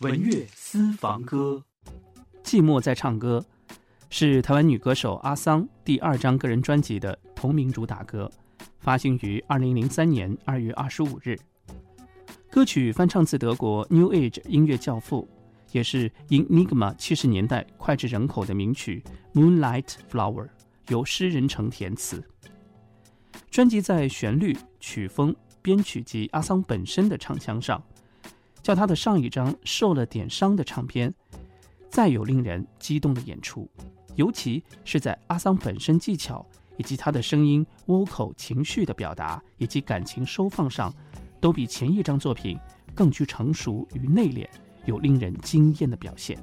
文乐私房歌，寂寞在唱歌，是台湾女歌手阿桑第二张个人专辑的同名主打歌，发行于二零零三年二月二十五日。歌曲翻唱自德国 New Age 音乐教父，也是 Enigma 七十年代脍炙人口的名曲《Moonlight Flower》，由诗人成填词。专辑在旋律、曲风、编曲及阿桑本身的唱腔上。叫他的上一张受了点伤的唱片，再有令人激动的演出，尤其是在阿桑本身技巧以及他的声音、vocal 情绪的表达以及感情收放上，都比前一张作品更具成熟与内敛，有令人惊艳的表现。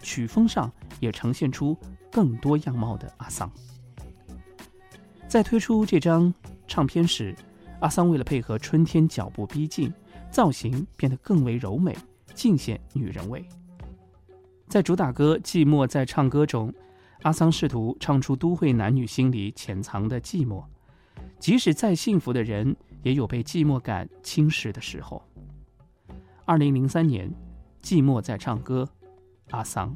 曲风上也呈现出更多样貌的阿桑。在推出这张唱片时，阿桑为了配合春天脚步逼近。造型变得更为柔美，尽显女人味。在主打歌《寂寞在唱歌》中，阿桑试图唱出都会男女心里潜藏的寂寞，即使再幸福的人，也有被寂寞感侵蚀的时候。二零零三年，《寂寞在唱歌》，阿桑。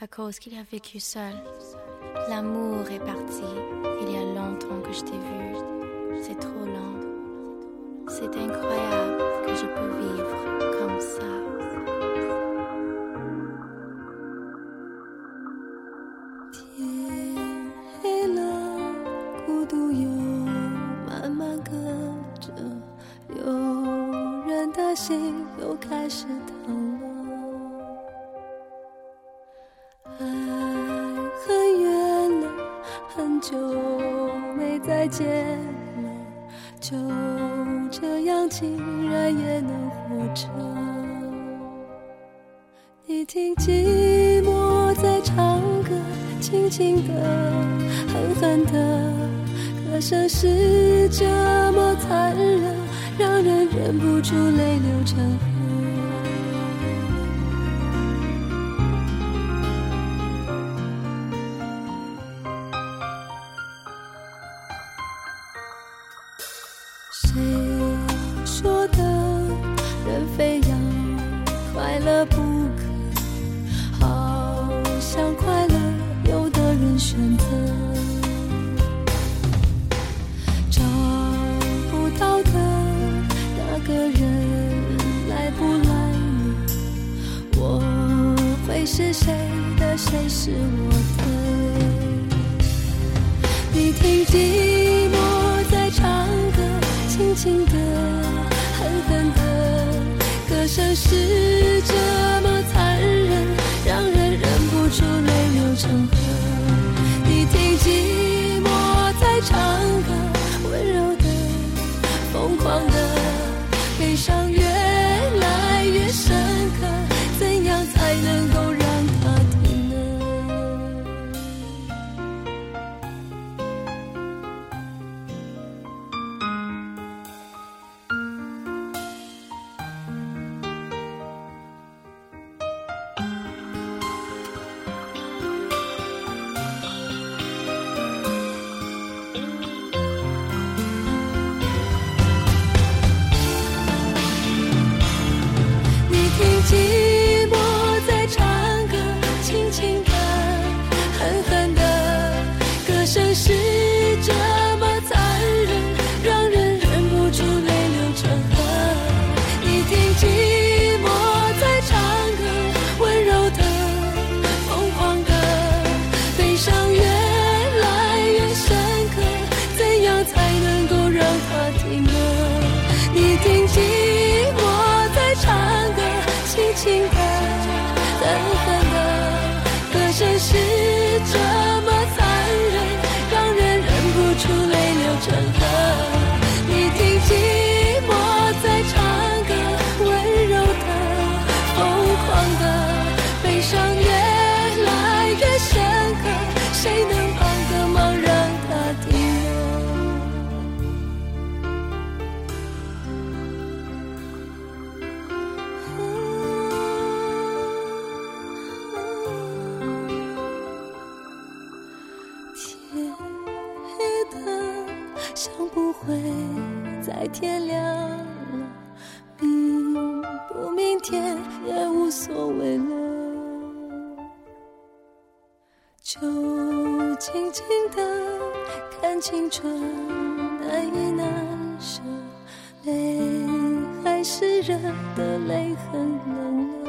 à cause qu'il a vécu seul. L'amour est parti. Il y a longtemps que je t'ai vu. C'est trop lent. C'est incroyable que je peux vivre comme ça. Yo 人的心又开始疼。都没再见了就这样竟然也能活着。你听寂寞在唱歌轻轻的狠狠的歌声是这么残忍让人忍不住泪流成河。谁说的人非要快乐不可？好像快乐，有的人选择找不到的那个人来不来呢？我会是谁的？谁是我的？你听。是这么残忍让人忍不住泪流成河。你听寂寞在唱歌温柔的疯狂的悲伤轻的、淡淡的歌声是。会再天亮了，明不明天也无所谓了，就静静的看青春难以难舍，泪还是热的，泪很冷了。